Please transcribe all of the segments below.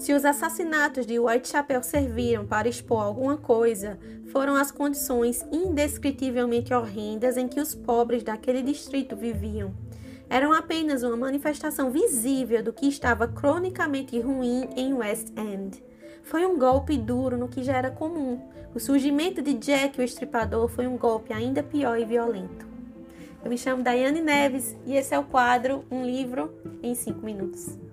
Se os assassinatos de Whitechapel serviram para expor alguma coisa, foram as condições indescritivelmente horrendas em que os pobres daquele distrito viviam. Eram apenas uma manifestação visível do que estava cronicamente ruim em West End. Foi um golpe duro no que já era comum. O surgimento de Jack o Estripador foi um golpe ainda pior e violento. Eu me chamo Daiane Neves e esse é o quadro Um Livro em 5 Minutos.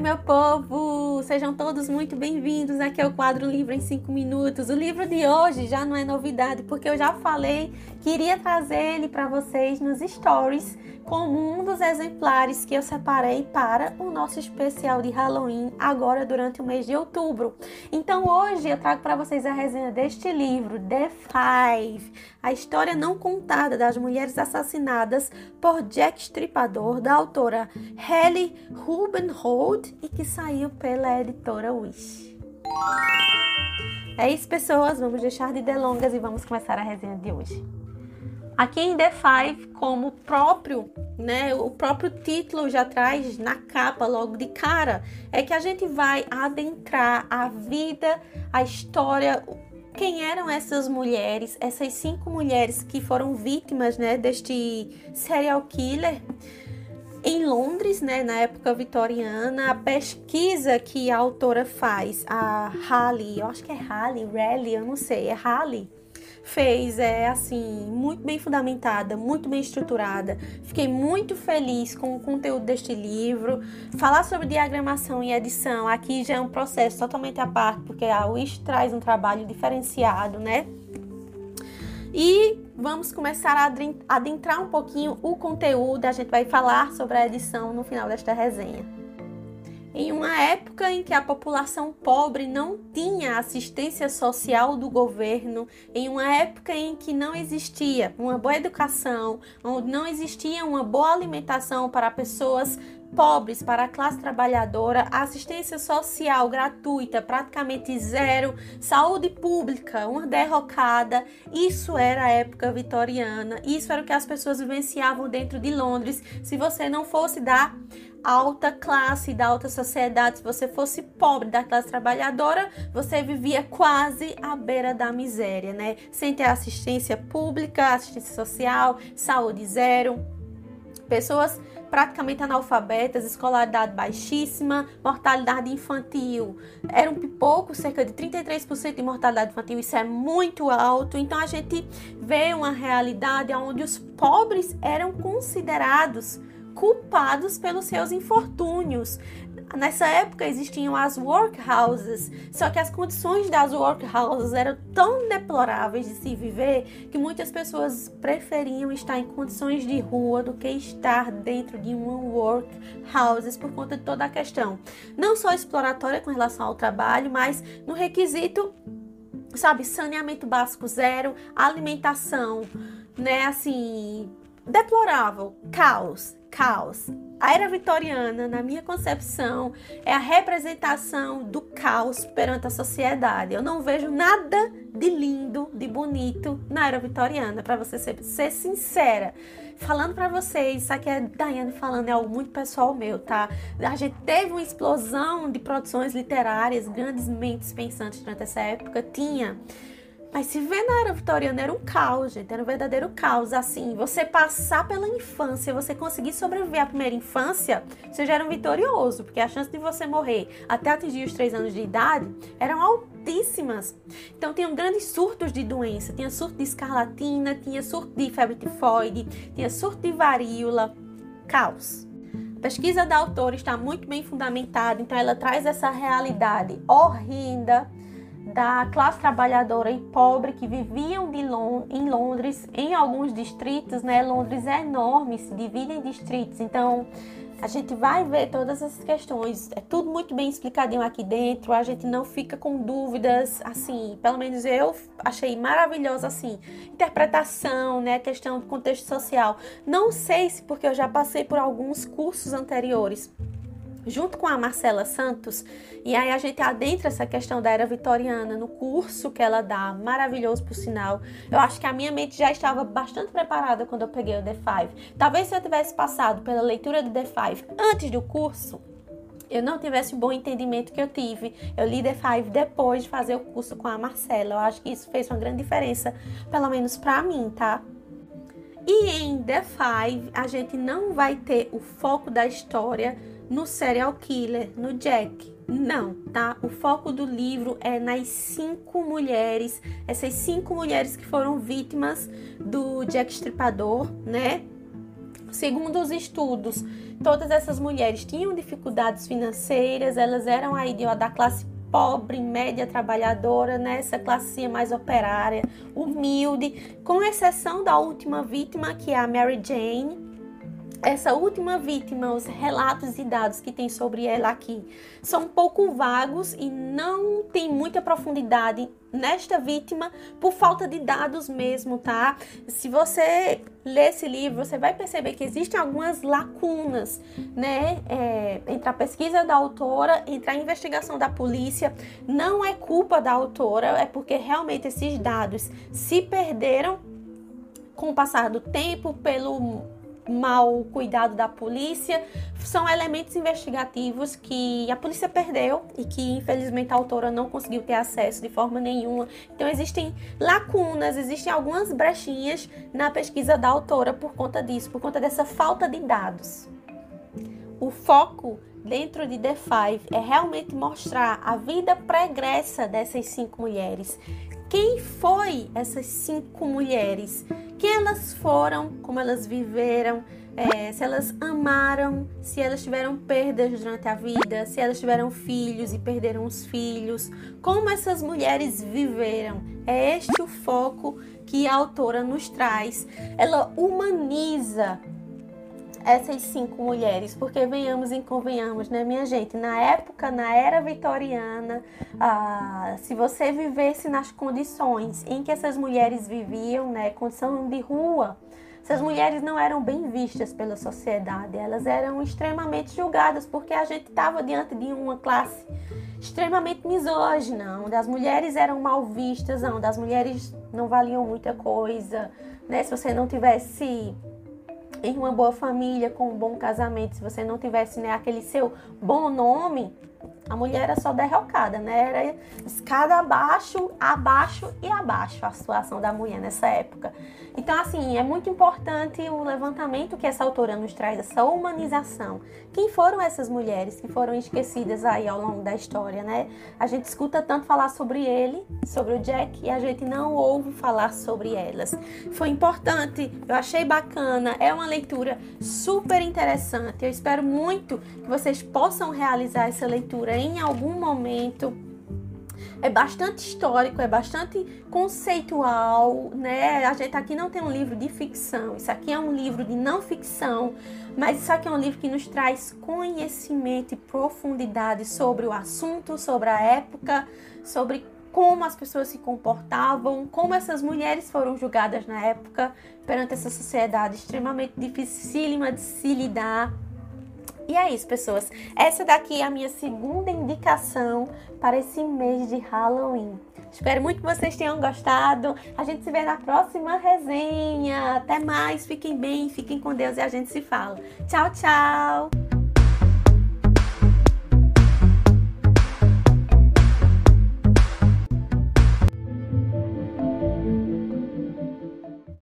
Meu povo! Sejam todos muito bem-vindos. Aqui é o quadro Livro em 5 Minutos. O livro de hoje já não é novidade, porque eu já falei que iria trazer ele para vocês nos stories como um dos exemplares que eu separei para o nosso especial de Halloween agora durante o mês de outubro. Então hoje eu trago para vocês a resenha deste livro, The Five, a história não contada das mulheres assassinadas por Jack Stripador, da autora Helly Rubenhold e que saiu pela editora Wish. É isso, pessoas. Vamos deixar de delongas e vamos começar a resenha de hoje. Aqui em The Five, como próprio, né, o próprio título já traz na capa logo de cara, é que a gente vai adentrar a vida, a história, quem eram essas mulheres, essas cinco mulheres que foram vítimas, né, deste serial killer em Londres, né, na época vitoriana, a pesquisa que a autora faz, a Halle, eu acho que é Halle, Raleigh, eu não sei, é Halle, fez é assim muito bem fundamentada, muito bem estruturada. Fiquei muito feliz com o conteúdo deste livro. Falar sobre diagramação e edição aqui já é um processo totalmente à parte, porque a Wish traz um trabalho diferenciado, né? E vamos começar a adentrar um pouquinho o conteúdo. A gente vai falar sobre a edição no final desta resenha. Em uma época em que a população pobre não tinha assistência social do governo, em uma época em que não existia uma boa educação, onde não existia uma boa alimentação para pessoas pobres, para a classe trabalhadora, assistência social gratuita praticamente zero, saúde pública uma derrocada. Isso era a época vitoriana, isso era o que as pessoas vivenciavam dentro de Londres. Se você não fosse da alta classe, da alta sociedade, se você fosse pobre, da classe trabalhadora, você vivia quase à beira da miséria, né? Sem ter assistência pública, assistência social, saúde zero. Pessoas praticamente analfabetas, escolaridade baixíssima, mortalidade infantil era um pipoco, cerca de 33% de mortalidade infantil, isso é muito alto. Então a gente vê uma realidade onde os pobres eram considerados culpados pelos seus infortúnios. Nessa época existiam as workhouses, só que as condições das workhouses eram tão deploráveis de se viver que muitas pessoas preferiam estar em condições de rua do que estar dentro de uma workhouses por conta de toda a questão, não só exploratória com relação ao trabalho, mas no requisito, sabe, saneamento básico zero, alimentação, né, assim, deplorável, caos, caos. A era vitoriana, na minha concepção, é a representação do caos perante a sociedade. Eu não vejo nada de lindo, de bonito na era vitoriana, para você ser, ser sincera. Falando para vocês, isso aqui é Daiane falando, é algo muito pessoal meu, tá? A gente teve uma explosão de produções literárias, grandes mentes pensantes durante essa época, tinha mas se vê na era vitoriana era um caos, gente, era um verdadeiro caos. Assim, você passar pela infância, você conseguir sobreviver à primeira infância, você já era um vitorioso, porque a chance de você morrer até atingir os três anos de idade eram altíssimas. Então, tinham grandes surtos de doença: tinha surto de escarlatina, tinha surto de febre tifoide, tinha surto de varíola. Caos. A pesquisa da autora está muito bem fundamentada, então ela traz essa realidade horrenda da classe trabalhadora e pobre que viviam Lond em Londres, em alguns distritos, né? Londres é enorme, se divide em distritos, então a gente vai ver todas essas questões. É tudo muito bem explicadinho aqui dentro. A gente não fica com dúvidas, assim. Pelo menos eu achei maravilhosa, assim. Interpretação, né? Questão do contexto social. Não sei se porque eu já passei por alguns cursos anteriores junto com a Marcela Santos, e aí a gente adentra essa questão da era vitoriana no curso que ela dá, maravilhoso por sinal. Eu acho que a minha mente já estava bastante preparada quando eu peguei o The Five. Talvez se eu tivesse passado pela leitura do The Five antes do curso, eu não tivesse o bom entendimento que eu tive. Eu li The Five depois de fazer o curso com a Marcela. Eu acho que isso fez uma grande diferença, pelo menos para mim, tá? E em The Five, a gente não vai ter o foco da história no serial killer, no Jack. Não, tá? O foco do livro é nas cinco mulheres, essas cinco mulheres que foram vítimas do Jack Stripador, né? Segundo os estudos, todas essas mulheres tinham dificuldades financeiras, elas eram aí da classe pobre, média trabalhadora, né? classe mais operária, humilde, com exceção da última vítima, que é a Mary Jane, essa última vítima, os relatos e dados que tem sobre ela aqui são um pouco vagos e não tem muita profundidade nesta vítima por falta de dados mesmo, tá? Se você ler esse livro, você vai perceber que existem algumas lacunas, né? É, entre a pesquisa da autora, entre a investigação da polícia. Não é culpa da autora, é porque realmente esses dados se perderam com o passar do tempo, pelo mal cuidado da polícia, são elementos investigativos que a polícia perdeu e que infelizmente a autora não conseguiu ter acesso de forma nenhuma. Então existem lacunas, existem algumas brechinhas na pesquisa da autora por conta disso, por conta dessa falta de dados. O foco dentro de The Five é realmente mostrar a vida pregressa dessas cinco mulheres. Quem foi essas cinco mulheres? Quem elas foram? Como elas viveram? É, se elas amaram, se elas tiveram perdas durante a vida, se elas tiveram filhos e perderam os filhos, como essas mulheres viveram. É este o foco que a autora nos traz. Ela humaniza essas cinco mulheres, porque venhamos e convenhamos, né, minha gente? Na época, na era vitoriana, ah, se você vivesse nas condições em que essas mulheres viviam, né, condição de rua, essas mulheres não eram bem vistas pela sociedade, elas eram extremamente julgadas, porque a gente estava diante de uma classe extremamente misógina, onde as mulheres eram mal vistas, onde as mulheres não valiam muita coisa, né? Se você não tivesse em uma boa família, com um bom casamento, se você não tivesse né, aquele seu bom nome, a mulher era só derrocada, né? Era escada abaixo, abaixo e abaixo a situação da mulher nessa época. Então, assim, é muito importante o levantamento que essa autora nos traz, essa humanização. Quem foram essas mulheres que foram esquecidas aí ao longo da história, né? A gente escuta tanto falar sobre ele, sobre o Jack, e a gente não ouve falar sobre elas. Foi importante, eu achei bacana, é uma leitura super interessante. Eu espero muito que vocês possam realizar essa leitura em algum momento é bastante histórico, é bastante conceitual, né? A gente aqui não tem um livro de ficção, isso aqui é um livro de não ficção, mas isso aqui é um livro que nos traz conhecimento e profundidade sobre o assunto, sobre a época, sobre como as pessoas se comportavam, como essas mulheres foram julgadas na época perante essa sociedade extremamente dificílima de se lidar. E é isso, pessoas. Essa daqui é a minha segunda indicação para esse mês de Halloween. Espero muito que vocês tenham gostado. A gente se vê na próxima resenha. Até mais. Fiquem bem, fiquem com Deus e a gente se fala. Tchau, tchau.